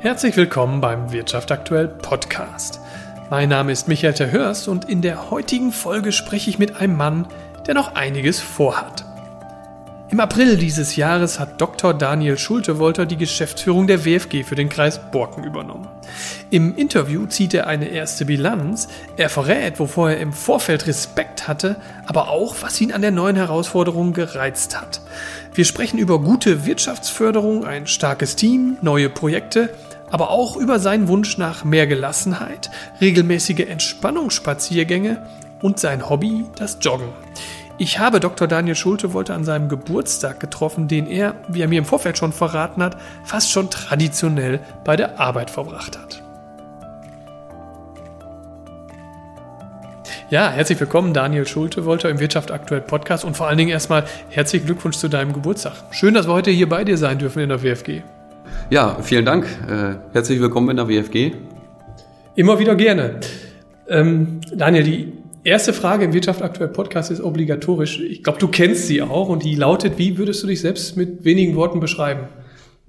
Herzlich willkommen beim Wirtschaft aktuell Podcast. Mein Name ist Michael Terhörst und in der heutigen Folge spreche ich mit einem Mann, der noch einiges vorhat. Im April dieses Jahres hat Dr. Daniel Schulte-Wolter die Geschäftsführung der WFG für den Kreis Borken übernommen. Im Interview zieht er eine erste Bilanz, er verrät, wovor er im Vorfeld Respekt hatte, aber auch, was ihn an der neuen Herausforderung gereizt hat. Wir sprechen über gute Wirtschaftsförderung, ein starkes Team, neue Projekte, aber auch über seinen Wunsch nach mehr Gelassenheit, regelmäßige Entspannungsspaziergänge und sein Hobby, das Joggen. Ich habe Dr. Daniel Schulte wollte an seinem Geburtstag getroffen, den er, wie er mir im Vorfeld schon verraten hat, fast schon traditionell bei der Arbeit verbracht hat. Ja, herzlich willkommen, Daniel Schulte Wolter im Wirtschaft aktuell Podcast und vor allen Dingen erstmal herzlichen Glückwunsch zu deinem Geburtstag. Schön, dass wir heute hier bei dir sein dürfen in der WFG. Ja, vielen Dank. Äh, herzlich willkommen in der WFG. Immer wieder gerne. Ähm, Daniel, die erste Frage im Wirtschaft aktuell Podcast ist obligatorisch. Ich glaube, du kennst sie auch und die lautet, wie würdest du dich selbst mit wenigen Worten beschreiben?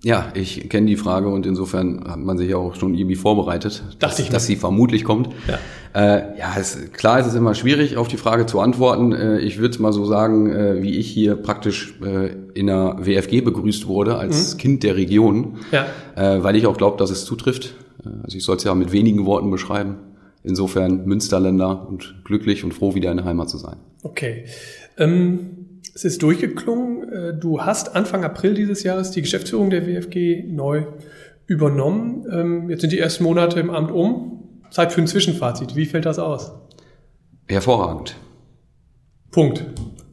Ja, ich kenne die Frage und insofern hat man sich auch schon irgendwie vorbereitet, Dachte dass, ich dass sie vermutlich kommt. Ja. Äh, ja, es, klar ist es immer schwierig, auf die Frage zu antworten. Äh, ich würde mal so sagen, äh, wie ich hier praktisch äh, in der WFG begrüßt wurde als Kind der Region, Ja. äh, weil ich auch glaube, dass es zutrifft. Äh, Also ich soll es ja mit wenigen Worten beschreiben. Insofern Münsterländer und glücklich und froh, wieder in der Heimat zu sein. Okay. Ähm, es ist durchgeklungen. Du hast Anfang April dieses Jahres die Geschäftsführung der WFG neu übernommen. Ähm, Jetzt sind die ersten Monate im Amt um. Zeit für ein Zwischenfazit. Wie fällt das aus? Hervorragend. Punkt.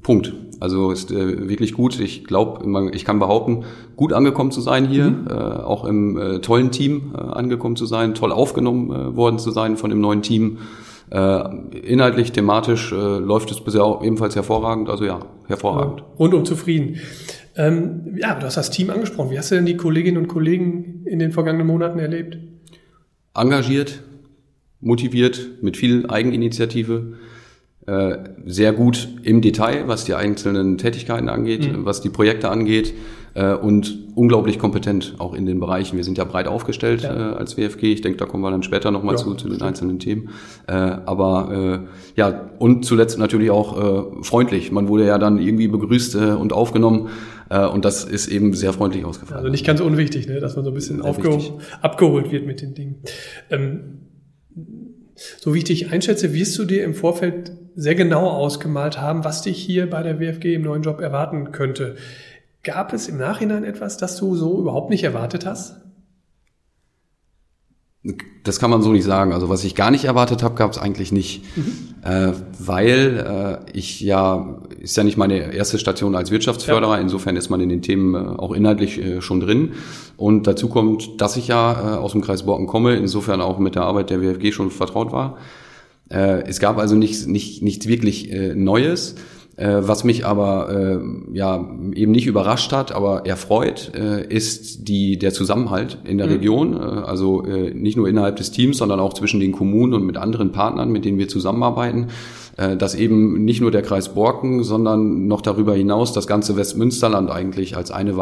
Punkt. Also ist äh, wirklich gut. Ich glaube, ich kann behaupten, gut angekommen zu sein hier, äh, auch im äh, tollen Team äh, angekommen zu sein, toll aufgenommen äh, worden zu sein von dem neuen Team. Äh, inhaltlich, thematisch äh, läuft es bisher auch ebenfalls hervorragend. Also ja, hervorragend. Rundum zufrieden. Ähm, ja, du hast das Team angesprochen. Wie hast du denn die Kolleginnen und Kollegen in den vergangenen Monaten erlebt? Engagiert, motiviert, mit viel Eigeninitiative. Äh, sehr gut im Detail, was die einzelnen Tätigkeiten angeht, was die Projekte angeht äh, und unglaublich kompetent auch in den Bereichen. Wir sind ja breit aufgestellt Ja. äh, als WFG. Ich denke, da kommen wir dann später nochmal Ja, zu, zu den stimmt. einzelnen Themen. Äh, aber äh, ja, und zuletzt natürlich auch äh, freundlich. Man wurde ja dann irgendwie begrüßt äh, und aufgenommen äh, und das ist eben sehr freundlich ausgefallen. Also nicht ganz unwichtig, ne? dass man so ein bisschen abgeholt wird mit den Dingen. Ähm, so wie ich dich einschätze, wirst du dir im Vorfeld sehr genau ausgemalt haben, was dich hier bei der WFG im neuen Job erwarten könnte. Gab es im Nachhinein etwas, das du so überhaupt nicht erwartet hast? Das kann man so nicht sagen. Also was ich gar nicht erwartet habe, gab es eigentlich nicht, äh, weil äh, ich ja ist ja nicht meine erste Station als Wirtschaftsförderer. Insofern ist man in den Themen äh, auch inhaltlich äh, schon drin. Und dazu kommt, dass ich ja äh, aus dem Kreis Borken komme, insofern auch mit der Arbeit der WFG schon vertraut war. Äh, es gab also nichts, nicht, nichts wirklich äh, Neues. Äh, was mich aber äh, ja eben nicht überrascht hat, aber erfreut, äh, ist die der Zusammenhalt in der Region. Äh, also äh, nicht nur innerhalb des Teams, sondern auch zwischen den Kommunen und mit anderen Partnern, mit denen wir zusammenarbeiten. Äh, dass eben nicht nur der Kreis Borken, sondern noch darüber hinaus das ganze Westmünsterland eigentlich als eine äh,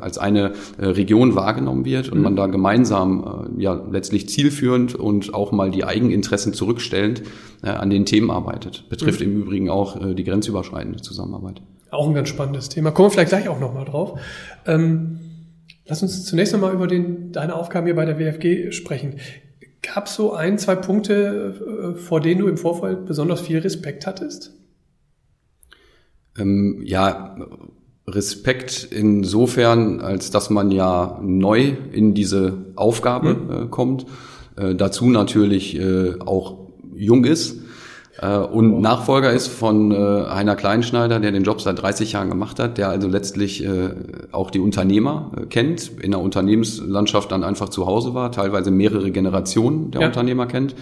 als eine äh, Region wahrgenommen wird und man da gemeinsam ja letztlich zielführend und auch mal die Eigeninteressen zurückstellend an den Themen arbeitet. Betrifft im Übrigen auch die grenzüberschreitende Zusammenarbeit. Auch ein ganz spannendes Thema. Kommen wir vielleicht gleich auch nochmal drauf. Ähm, lass uns zunächst nochmal über den, deine Aufgaben hier bei der WFG sprechen. Gab es so ein, zwei Punkte, äh, vor denen du im Vorfeld besonders viel Respekt hattest? Ähm, ja, Respekt insofern, als dass man ja neu in diese Aufgabe äh, kommt. Äh, dazu natürlich äh, auch jung ist und Nachfolger ist von äh, Heiner Kleinschneider, der den Job seit 30 Jahren gemacht hat, der also letztlich äh, auch die Unternehmer äh, kennt, in der Unternehmenslandschaft dann einfach zu Hause war, teilweise mehrere Generationen der Ja. Unternehmer kennt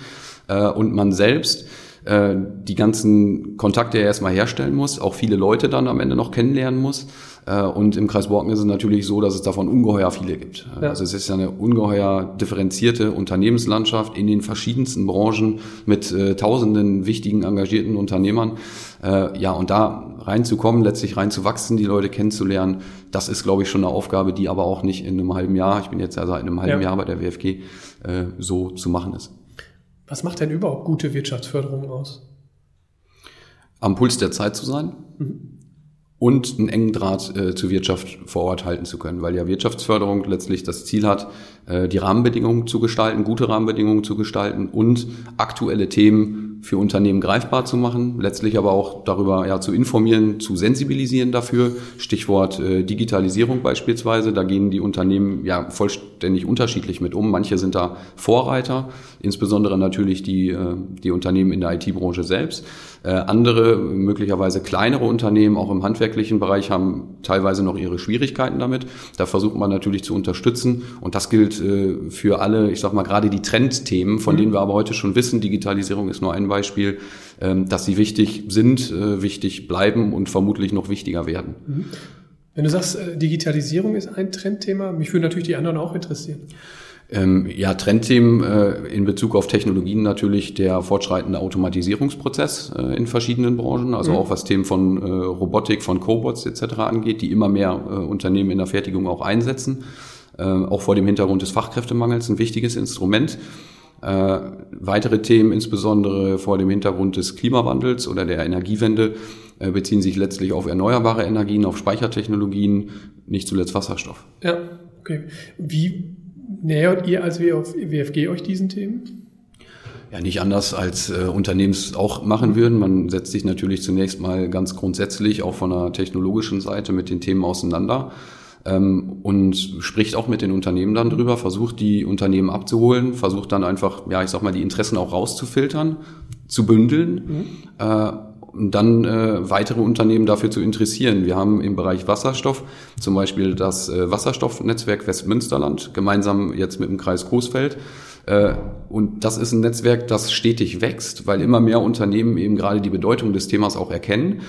äh, und man selbst äh, die ganzen Kontakte erstmal herstellen muss, auch viele Leute dann am Ende noch kennenlernen muss Äh, und im Kreis Borken ist es natürlich so, dass es davon ungeheuer viele gibt. Ja. Also es ist ja eine ungeheuer differenzierte Unternehmenslandschaft in den verschiedensten Branchen mit äh, tausenden wichtigen, engagierten Unternehmern. Äh, ja, und da reinzukommen, letztlich reinzuwachsen, die Leute kennenzulernen, das ist, glaube ich, schon eine Aufgabe, die aber auch nicht in einem halben Jahr, ich bin jetzt ja seit einem halben ja. Jahr bei der WFG, äh, so zu machen ist. Was macht denn überhaupt gute Wirtschaftsförderung aus? Am Puls der Zeit zu sein. Mhm und einen engen Draht äh, zur Wirtschaft vor Ort halten zu können, weil ja Wirtschaftsförderung letztlich das Ziel hat, äh, die Rahmenbedingungen zu gestalten, gute Rahmenbedingungen zu gestalten und aktuelle Themen für Unternehmen greifbar zu machen, letztlich aber auch darüber ja zu informieren, zu sensibilisieren dafür. Stichwort äh, Digitalisierung beispielsweise, da gehen die Unternehmen ja vollständig unterschiedlich mit um. Manche sind da Vorreiter, insbesondere natürlich die, äh, die Unternehmen in der IT-Branche selbst. Äh, andere, möglicherweise kleinere Unternehmen, auch im handwerklichen Bereich, haben teilweise noch ihre Schwierigkeiten damit. Da versucht man natürlich zu unterstützen. Und das gilt äh, für alle, ich sag mal, gerade die Trendthemen, von mhm. denen wir aber heute schon wissen, Digitalisierung ist nur ein Beispiel, ähm, dass sie wichtig sind, äh, wichtig bleiben und vermutlich noch wichtiger werden. Mhm. Wenn du sagst, Digitalisierung ist ein Trendthema, mich würden natürlich die anderen auch interessieren. Ähm, ja, Trendthemen äh, in Bezug auf Technologien natürlich der fortschreitende Automatisierungsprozess äh, in verschiedenen Branchen, also mhm. auch was Themen von äh, Robotik, von Cobots etc. angeht, die immer mehr äh, Unternehmen in der Fertigung auch einsetzen. Äh, auch vor dem Hintergrund des Fachkräftemangels ein wichtiges Instrument. Äh, weitere Themen, insbesondere vor dem Hintergrund des Klimawandels oder der Energiewende, äh, beziehen sich letztlich auf erneuerbare Energien, auf Speichertechnologien, nicht zuletzt Wasserstoff. Ja, okay. Wie nähert ihr als WFG euch diesen Themen? Ja, nicht anders als äh, Unternehmens auch machen würden. Man setzt sich natürlich zunächst mal ganz grundsätzlich auch von der technologischen Seite mit den Themen auseinander ähm, und spricht auch mit den Unternehmen dann drüber, versucht die Unternehmen abzuholen, versucht dann einfach, ja, ich sag mal, die Interessen auch rauszufiltern, zu bündeln. Mhm. Äh, dann äh, weitere Unternehmen dafür zu interessieren. Wir haben im Bereich Wasserstoff zum Beispiel das äh, Wasserstoffnetzwerk Westmünsterland, gemeinsam jetzt mit dem Kreis Coesfeld. Äh, und das ist ein Netzwerk, das stetig wächst, weil immer mehr Unternehmen eben gerade die Bedeutung des Themas auch erkennen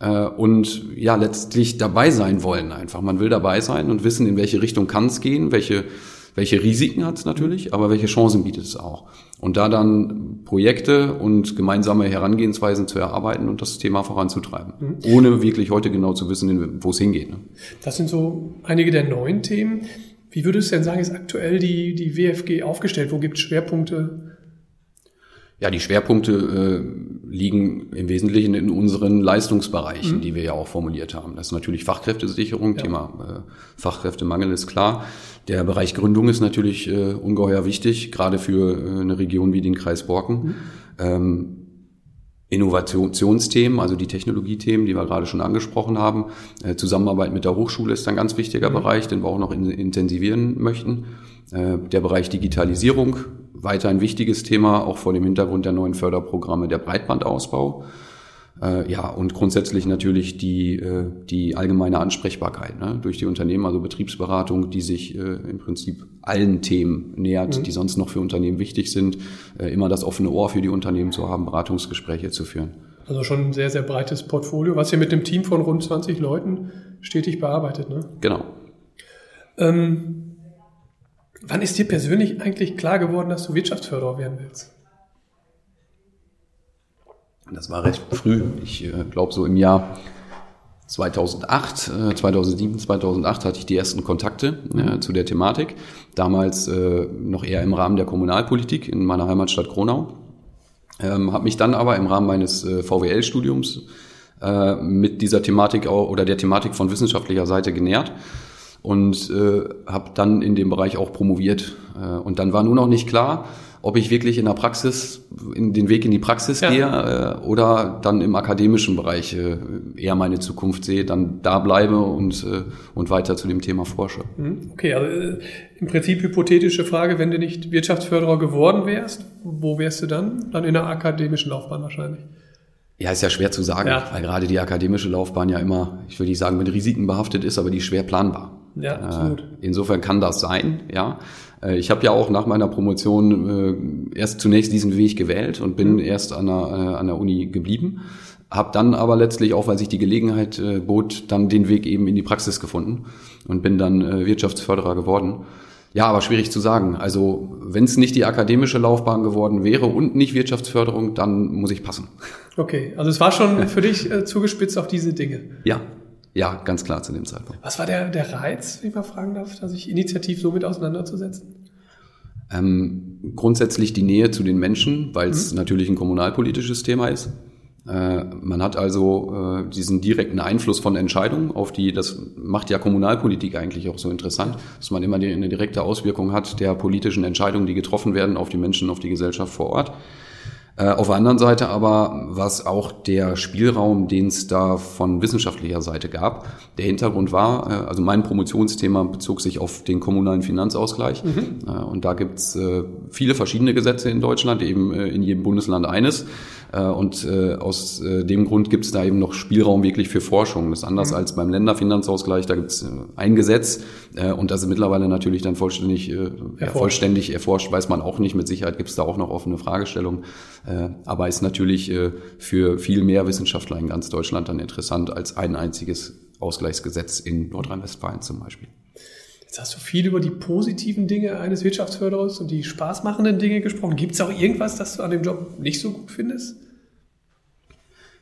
äh, und ja letztlich dabei sein wollen einfach. Man will dabei sein und wissen, in welche Richtung kann es gehen, welche welche Risiken hat es natürlich, aber welche Chancen bietet es auch. Und da dann Projekte und gemeinsame Herangehensweisen zu erarbeiten und das Thema voranzutreiben, mhm. ohne wirklich heute genau zu wissen, wo es hingeht. Ne? Das sind so einige der neuen Themen. Wie würdest du denn sagen, ist aktuell die, die WFG aufgestellt? Wo gibt es Schwerpunkte? Ja, die Schwerpunkte äh, liegen im Wesentlichen in unseren Leistungsbereichen, mhm. die wir ja auch formuliert haben. Das ist natürlich Fachkräftesicherung, ja. Thema äh, Fachkräftemangel ist klar. Der Bereich Gründung ist natürlich äh, ungeheuer wichtig, gerade für äh, eine Region wie den Kreis Borken. Mhm. Ähm, Innovationsthemen, also die Technologiethemen, die wir gerade schon angesprochen haben. Äh, Zusammenarbeit mit der Hochschule ist ein ganz wichtiger mhm. Bereich, den wir auch noch in, intensivieren möchten. Äh, der Bereich Digitalisierung, weiter ein wichtiges Thema, auch vor dem Hintergrund der neuen Förderprogramme der Breitbandausbau. Äh, ja, und grundsätzlich natürlich die, äh, die allgemeine Ansprechbarkeit ne, durch die Unternehmen, also Betriebsberatung, die sich im Prinzip allen Themen nähert, mhm. die sonst noch für Unternehmen wichtig sind, immer das offene Ohr für die Unternehmen zu haben, Beratungsgespräche zu führen. Also schon ein sehr, sehr breites Portfolio, was ihr mit dem Team von rund 20 Leuten stetig bearbeitet. Ne? Genau. Ähm, wann ist dir persönlich eigentlich klar geworden, dass du Wirtschaftsförderer werden willst? Das war recht früh. Ich äh, glaube, so im Jahr 2008, äh, 2007, 2008 hatte ich die ersten Kontakte äh, zu der Thematik. Damals äh, noch eher im Rahmen der Kommunalpolitik in meiner Heimatstadt Kronau. Ähm, habe mich dann aber im Rahmen meines äh, VWL-Studiums äh, mit dieser Thematik auch, oder der Thematik von wissenschaftlicher Seite genährt und äh, habe dann in dem Bereich auch promoviert. Äh, und dann war nur noch nicht klar, ob ich wirklich in der Praxis, in den Weg in die Praxis ja. gehe äh, oder dann im akademischen Bereich äh, eher meine Zukunft sehe, dann da bleibe und, äh, und weiter zu dem Thema forsche. Mhm. Okay, also äh, im Prinzip hypothetische Frage, wenn du nicht Wirtschaftsförderer geworden wärst, wo wärst du dann? Dann in der akademischen Laufbahn wahrscheinlich. Ja, ist ja schwer zu sagen, ja. weil gerade die akademische Laufbahn ja immer, ich würde nicht sagen, mit Risiken behaftet ist, aber die ist schwer planbar. Ja, absolut. Äh, insofern kann das sein, ja. Äh, ich habe ja auch nach meiner Promotion äh, erst zunächst diesen Weg gewählt und bin mhm. erst an der, äh, an der Uni geblieben. Hab dann aber letztlich, auch weil sich die Gelegenheit äh, bot, dann den Weg eben in die Praxis gefunden und bin dann äh, Wirtschaftsförderer geworden. Ja, aber schwierig zu sagen. Also wenn es nicht die akademische Laufbahn geworden wäre und nicht Wirtschaftsförderung, dann muss ich passen. Okay, also es war schon für dich äh, zugespitzt auf diese Dinge. Ja, ja, ganz klar zu dem Zeitpunkt. Was war der, der Reiz, wenn ich mal fragen darf, da sich initiativ so mit auseinanderzusetzen? Ähm, grundsätzlich die Nähe zu den Menschen, weil es mhm. natürlich ein kommunalpolitisches Thema ist. Äh, man hat also äh, diesen direkten Einfluss von Entscheidungen auf die, das macht ja Kommunalpolitik eigentlich auch so interessant, dass man immer eine direkte Auswirkung hat der politischen Entscheidungen, die getroffen werden auf die Menschen, auf die Gesellschaft vor Ort. Äh, auf der anderen Seite aber was auch der Spielraum, den es da von wissenschaftlicher Seite gab. Der Hintergrund war, äh, also mein Promotionsthema bezog sich auf den kommunalen Finanzausgleich. Mhm. Äh, und da gibt's viele verschiedene Gesetze in Deutschland, eben in jedem Bundesland eines. Und aus dem Grund gibt es da eben noch Spielraum wirklich für Forschung. Das ist anders mhm. als beim Länderfinanzausgleich. Da gibt es ein Gesetz und das ist mittlerweile natürlich dann vollständig, ja, vollständig erforscht, weiß man auch nicht. Mit Sicherheit gibt es da auch noch offene Fragestellungen. Äh, aber ist natürlich äh, für viel mehr Wissenschaftler in ganz Deutschland dann interessant als ein einziges Ausgleichsgesetz in Nordrhein-Westfalen zum Beispiel. Jetzt hast du viel über die positiven Dinge eines Wirtschaftsförderers und die spaßmachenden Dinge gesprochen. Gibt es auch irgendwas, das du an dem Job nicht so gut findest?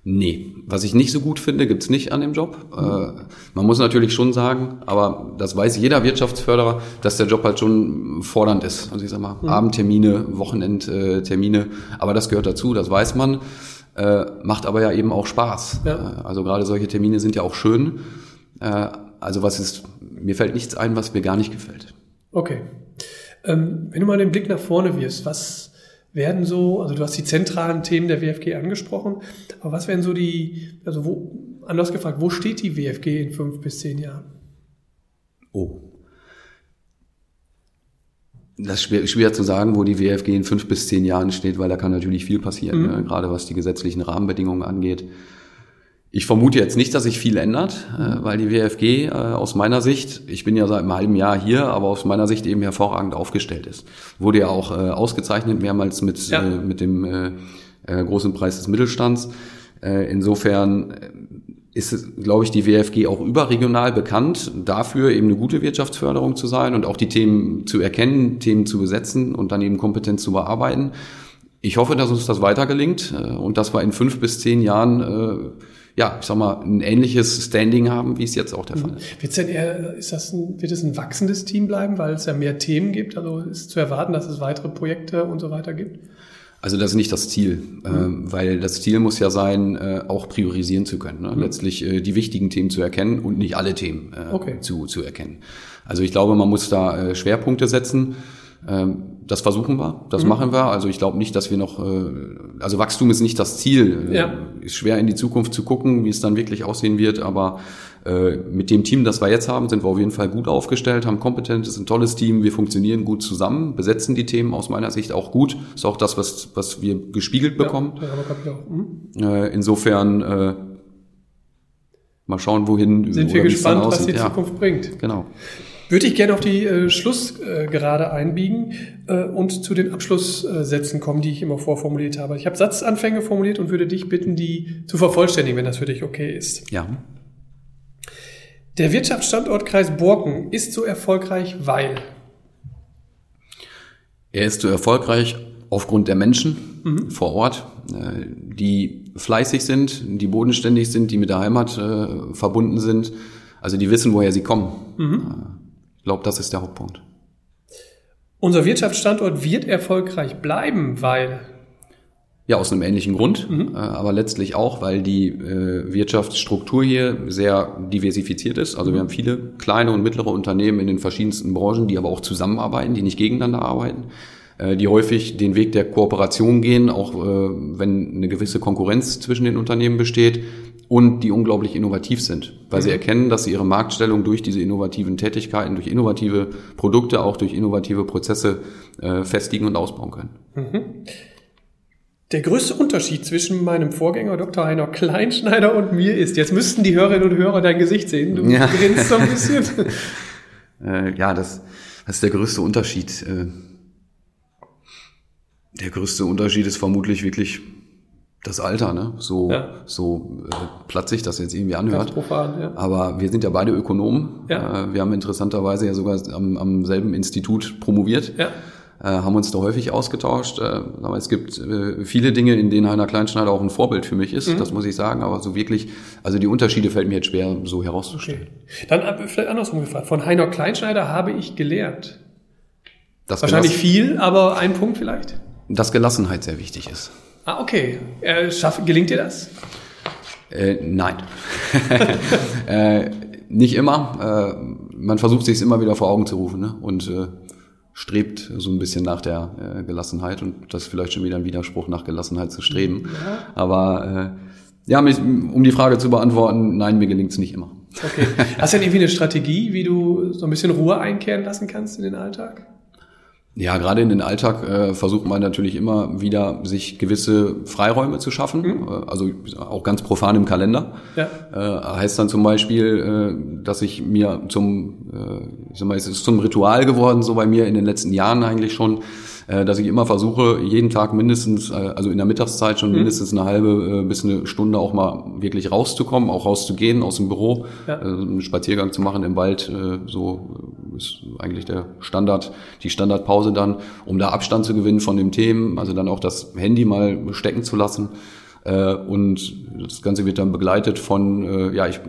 Nee, was ich nicht so gut finde, gibt's nicht an dem Job. Äh, man muss natürlich schon sagen, aber das weiß jeder Wirtschaftsförderer, dass der Job halt schon fordernd ist. Also ich sag mal, mhm. Abendtermine, Wochenendtermine, aber das gehört dazu, das weiß man. Äh, macht aber ja eben auch Spaß. Ja. Äh, also gerade solche Termine sind ja auch schön. Also was ist, mir fällt nichts ein, was mir gar nicht gefällt. Okay. Ähm, wenn du mal den Blick nach vorne wirst, was werden so, also du hast die zentralen Themen der WFG angesprochen, aber was wären so die, also wo, anders gefragt, wo steht die WFG in fünf bis zehn Jahren? Oh. Das ist schwer, schwer zu sagen, wo die WFG in fünf bis zehn Jahren steht, weil da kann natürlich viel passieren, mhm. ne? gerade was die gesetzlichen Rahmenbedingungen angeht. Ich vermute jetzt nicht, dass sich viel ändert, äh, weil die WFG äh, aus meiner Sicht, ich bin ja seit einem halben Jahr hier, aber aus meiner Sicht eben hervorragend aufgestellt ist. Wurde ja auch äh, ausgezeichnet, mehrmals mit, ja. mit dem großen Preis des Mittelstands. Insofern ist, glaube ich, die WFG auch überregional bekannt, dafür eben eine gute Wirtschaftsförderung zu sein und auch die Themen zu erkennen, Themen zu besetzen und dann eben kompetent zu bearbeiten. Ich hoffe, dass uns das weiter gelingt und dass wir in fünf bis zehn Jahren ja, ich sag mal, ein ähnliches Standing haben, wie es jetzt auch der Fall ist. Wird's denn eher, ist das ein, wird es ein wachsendes Team bleiben, weil es ja mehr Themen gibt? Also ist zu erwarten, dass es weitere Projekte und so weiter gibt? Also das ist nicht das Ziel, mhm. äh, weil das Ziel muss ja sein, äh, auch priorisieren zu können. Ne? Mhm. Letztlich äh, die wichtigen Themen zu erkennen und nicht alle Themen äh, okay. zu, zu erkennen. Also ich glaube, man muss da äh, Schwerpunkte setzen. Ähm, das versuchen wir, das mhm. machen wir. Also ich glaube nicht, dass wir noch, äh, also Wachstum ist nicht das Ziel. Ja. Ist schwer in die Zukunft zu gucken, wie es dann wirklich aussehen wird, aber äh, mit dem Team, das wir jetzt haben, sind wir auf jeden Fall gut aufgestellt, haben kompetentes, ein tolles Team, wir funktionieren gut zusammen, besetzen die Themen aus meiner Sicht auch gut. Ist auch das, was, was wir gespiegelt bekommen. Ja, mhm. äh, insofern äh, mal schauen, wohin. Sind wir gespannt, was die ja. Zukunft bringt. Genau. Würde ich gerne auf die äh, Schlussgerade äh, einbiegen äh, und zu den Abschlusssätzen kommen, die ich immer vorformuliert habe. Ich habe Satzanfänge formuliert und würde dich bitten, die zu vervollständigen, wenn das für dich okay ist. Ja. Der Wirtschaftsstandortkreis Borken ist so erfolgreich, weil er ist so erfolgreich aufgrund der Menschen mhm. vor Ort, äh, die fleißig sind, die bodenständig sind, die mit der Heimat äh, verbunden sind, also die wissen, woher sie kommen. Mhm. Glaube, das ist der Hauptpunkt. Unser Wirtschaftsstandort wird erfolgreich bleiben, weil ja, aus einem ähnlichen Grund, mhm. äh, aber letztlich auch, weil die äh, Wirtschaftsstruktur hier sehr diversifiziert ist. Also wir haben viele kleine und mittlere Unternehmen in den verschiedensten Branchen, die aber auch zusammenarbeiten, die nicht gegeneinander arbeiten, die häufig den Weg der Kooperation gehen, auch äh, wenn eine gewisse Konkurrenz zwischen den Unternehmen besteht und die unglaublich innovativ sind, weil mhm. sie erkennen, dass sie ihre Marktstellung durch diese innovativen Tätigkeiten, durch innovative Produkte, auch durch innovative Prozesse äh, festigen und ausbauen können. Mhm. Der größte Unterschied zwischen meinem Vorgänger Dr. Heiner Kleinschneider und mir ist, jetzt müssten die Hörerinnen und Hörer dein Gesicht sehen, du ja. grinst so ein bisschen. äh, ja, das, das ist der größte Unterschied. Der größte Unterschied ist vermutlich wirklich das Alter, ne? So, Ja. so äh, platt sich das jetzt irgendwie anhört. Profan, ja. Aber wir sind ja beide Ökonomen. Ja. Äh, wir haben interessanterweise ja sogar am, am selben Institut promoviert. Ja. Äh, haben uns da häufig ausgetauscht. Äh, aber es gibt äh, viele Dinge, in denen Heiner Kleinschneider auch ein Vorbild für mich ist, Mhm. das muss ich sagen. Aber so wirklich, also die Unterschiede fällt mir jetzt schwer so herauszustellen. Okay. Dann vielleicht andersrum gefragt. Von Heiner Kleinschneider habe ich gelernt. Dass, Wahrscheinlich Gelass, viel, aber ein Punkt vielleicht. Dass Gelassenheit sehr wichtig ist. Ah, okay. Äh, schaff, gelingt dir das? Äh, nein. äh, nicht immer. Äh, man versucht sich immer wieder vor Augen zu rufen ne? und äh, strebt so ein bisschen nach der äh, Gelassenheit und das ist vielleicht schon wieder ein Widerspruch, nach Gelassenheit zu streben. Aber äh, ja, mich, um die Frage zu beantworten, nein, mir gelingt es nicht immer. Okay. Hast du denn irgendwie eine Strategie, wie du so ein bisschen Ruhe einkehren lassen kannst in den Alltag? Ja, gerade in den Alltag äh, versucht man natürlich immer wieder, sich gewisse Freiräume zu schaffen, äh, also auch ganz profan im Kalender. Ja. Äh, heißt dann zum Beispiel, äh, dass ich mir zum, äh, ich sag mal, es ist zum Ritual geworden, so bei mir in den letzten Jahren eigentlich schon, äh, dass ich immer versuche, jeden Tag mindestens, äh, also in der Mittagszeit schon mindestens eine halbe äh, bis eine Stunde auch mal wirklich rauszukommen, auch rauszugehen aus dem Büro, Ja. äh, einen Spaziergang zu machen im Wald, äh, so ist eigentlich der Standard, die Standardpause dann, um da Abstand zu gewinnen von den Themen, also dann auch das Handy mal stecken zu lassen. Äh, und das Ganze wird dann begleitet von, äh, ja, ich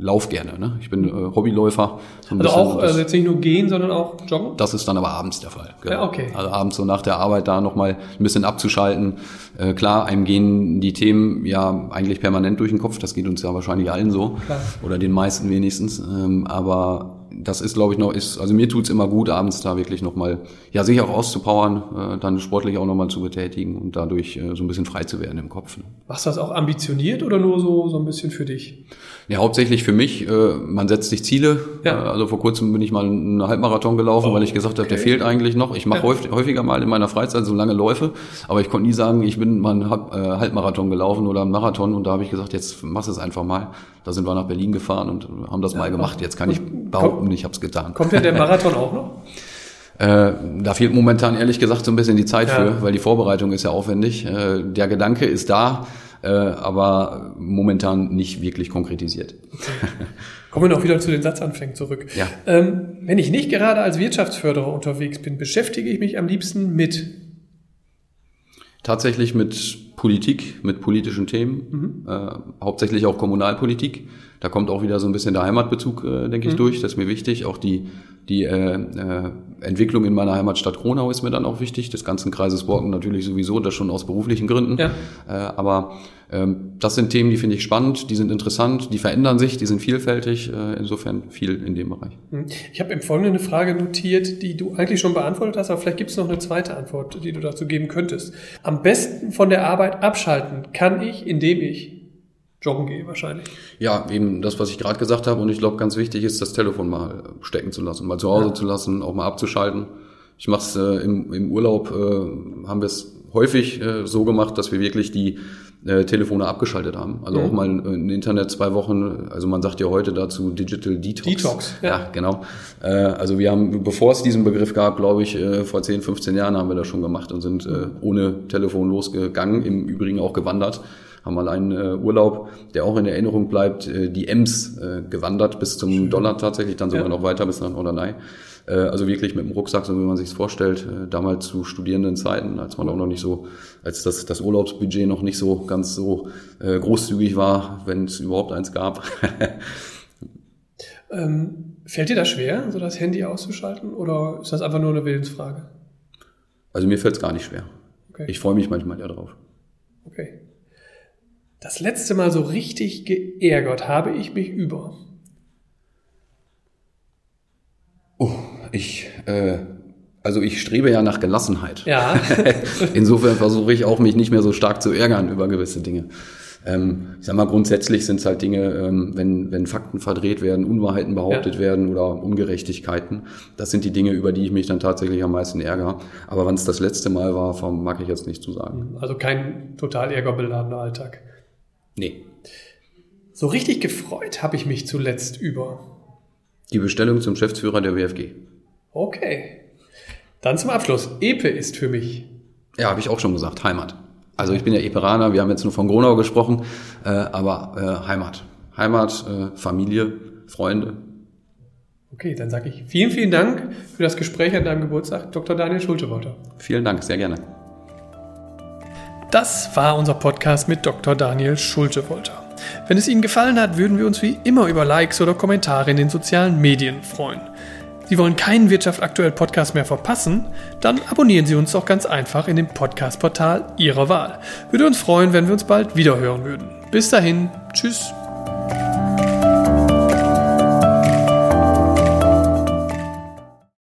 lauf gerne, ne? Ich bin äh, Hobbyläufer. So Also auch also jetzt nicht nur gehen, sondern auch joggen? das ist dann aber abends der Fall. genau. Ja, okay. Also abends so nach der Arbeit da nochmal ein bisschen abzuschalten. Klar, einem gehen die Themen ja eigentlich permanent durch den Kopf. Das geht uns ja wahrscheinlich allen so. Klar. Oder den meisten wenigstens. Ähm, aber das ist, glaube ich, noch, ist, also mir tut's immer gut, abends da wirklich nochmal, ja, sich auch auszupowern, äh, dann sportlich auch nochmal zu betätigen und dadurch äh, so ein bisschen frei zu werden im Kopf. Ne? Machst du das auch ambitioniert oder nur so, so ein bisschen für dich? Ja, hauptsächlich für mich. Äh, man setzt sich Ziele. Ja. Äh, also vor kurzem bin ich mal einen Halbmarathon gelaufen, Oh, weil ich gesagt habe, der okay. fehlt eigentlich noch. Ich mache Ja. häufig, häufiger mal in meiner Freizeit so lange Läufe, aber ich konnte nie sagen, ich bin mal einen äh, Halbmarathon gelaufen oder einen Marathon und da habe ich gesagt, jetzt machst du es einfach mal. Da sind wir nach Berlin gefahren und haben das mal gemacht. Jetzt kann ich behaupten, ich habe es getan. Kommt denn der Marathon auch noch? Äh, da fehlt momentan ehrlich gesagt so ein bisschen die Zeit Ja. für, weil die Vorbereitung ist ja aufwendig. Äh, der Gedanke ist da, äh, aber momentan nicht wirklich konkretisiert. Kommen wir noch wieder zu den Satzanfängen zurück. Ja. Ähm, wenn ich nicht gerade als Wirtschaftsförderer unterwegs bin, beschäftige ich mich am liebsten mit. Tatsächlich mit Politik, mit politischen Themen, äh, hauptsächlich auch Kommunalpolitik. Da kommt auch wieder so ein bisschen der Heimatbezug, äh, denke ich, durch. Das ist mir wichtig. Auch die, die äh, äh, Entwicklung in meiner Heimatstadt Kronau ist mir dann auch wichtig. Des ganzen Kreises Borken natürlich sowieso, das schon aus beruflichen Gründen. Ja. Äh, aber ähm, das sind Themen, die finde ich spannend, die sind interessant, die verändern sich, die sind vielfältig. Äh, insofern viel in dem Bereich. Hm. Ich habe im Folgenden eine Frage notiert, die du eigentlich schon beantwortet hast, aber vielleicht gibt es noch eine zweite Antwort, die du dazu geben könntest. Am besten von der Arbeit abschalten kann ich, indem ich joggen gehe wahrscheinlich. Ja, eben das, was ich gerade gesagt habe. Und ich glaube, ganz wichtig ist, das Telefon mal stecken zu lassen, mal zu Hause zu lassen, auch mal abzuschalten. Ich mache es äh, im, im Urlaub, äh, haben wir es häufig äh, so gemacht, dass wir wirklich die äh, Telefone abgeschaltet haben. Also auch mal im Internet zwei Wochen, also man sagt ja heute dazu Digital Detox. Detox, ja. ja, genau. Äh, also wir haben, bevor es diesen Begriff gab, glaube ich, äh, vor 10, 15 Jahren haben wir das schon gemacht und sind äh, ohne Telefon losgegangen, im Übrigen auch gewandert haben mal einen äh, Urlaub, der auch in Erinnerung bleibt, äh, die Ems äh, gewandert bis zum Dollar tatsächlich, dann sogar Ja. noch weiter bis nach Norderney. Äh, also wirklich mit dem Rucksack, so wie man sich vorstellt, äh, damals zu studierenden Zeiten, als man auch noch nicht so, als das, das Urlaubsbudget noch nicht so ganz so äh, großzügig war, wenn es überhaupt eins gab. Ähm, fällt dir das schwer, so das Handy auszuschalten oder ist das einfach nur eine Willensfrage? also mir fällt es gar nicht schwer. Okay. Ich freue mich manchmal ja drauf. Okay. Das letzte Mal so richtig geärgert habe ich mich über. Oh, ich, äh, also ich strebe ja nach Gelassenheit. Ja. Insofern versuche ich auch, mich nicht mehr so stark zu ärgern über gewisse Dinge. Ähm, ich sag mal, grundsätzlich sind es halt Dinge, ähm, wenn, wenn Fakten verdreht werden, Unwahrheiten behauptet Ja. werden oder Ungerechtigkeiten. Das sind die Dinge, über die ich mich dann tatsächlich am meisten ärgere. Aber wann es das letzte Mal war, mag ich jetzt nicht zu sagen. Also kein total ärgerbeladener Alltag. Nee. So richtig gefreut habe ich mich zuletzt über. Die Bestellung zum Geschäftsführer der WFG. Okay. Dann zum Abschluss. Epe ist für mich. Ja, habe ich auch schon gesagt, Heimat. Also ich bin ja Eperaner, wir haben jetzt nur von Gronau gesprochen, äh, aber äh, Heimat. Heimat, äh, Familie, Freunde. Okay, dann sage ich vielen, vielen Dank für das Gespräch an deinem Geburtstag, Dr. Daniel Schulte-Wolter. Vielen Dank, sehr gerne. Das war unser Podcast mit Dr. Daniel Schulte-Wolter. Wenn es Ihnen gefallen hat, würden wir uns wie immer über Likes oder Kommentare in den sozialen Medien freuen. Sie wollen keinen Wirtschaft aktuell Podcast mehr verpassen? Dann abonnieren Sie uns doch ganz einfach in dem Podcast-Portal Ihrer Wahl. Würde uns freuen, wenn wir uns bald wieder hören würden. Bis dahin, tschüss.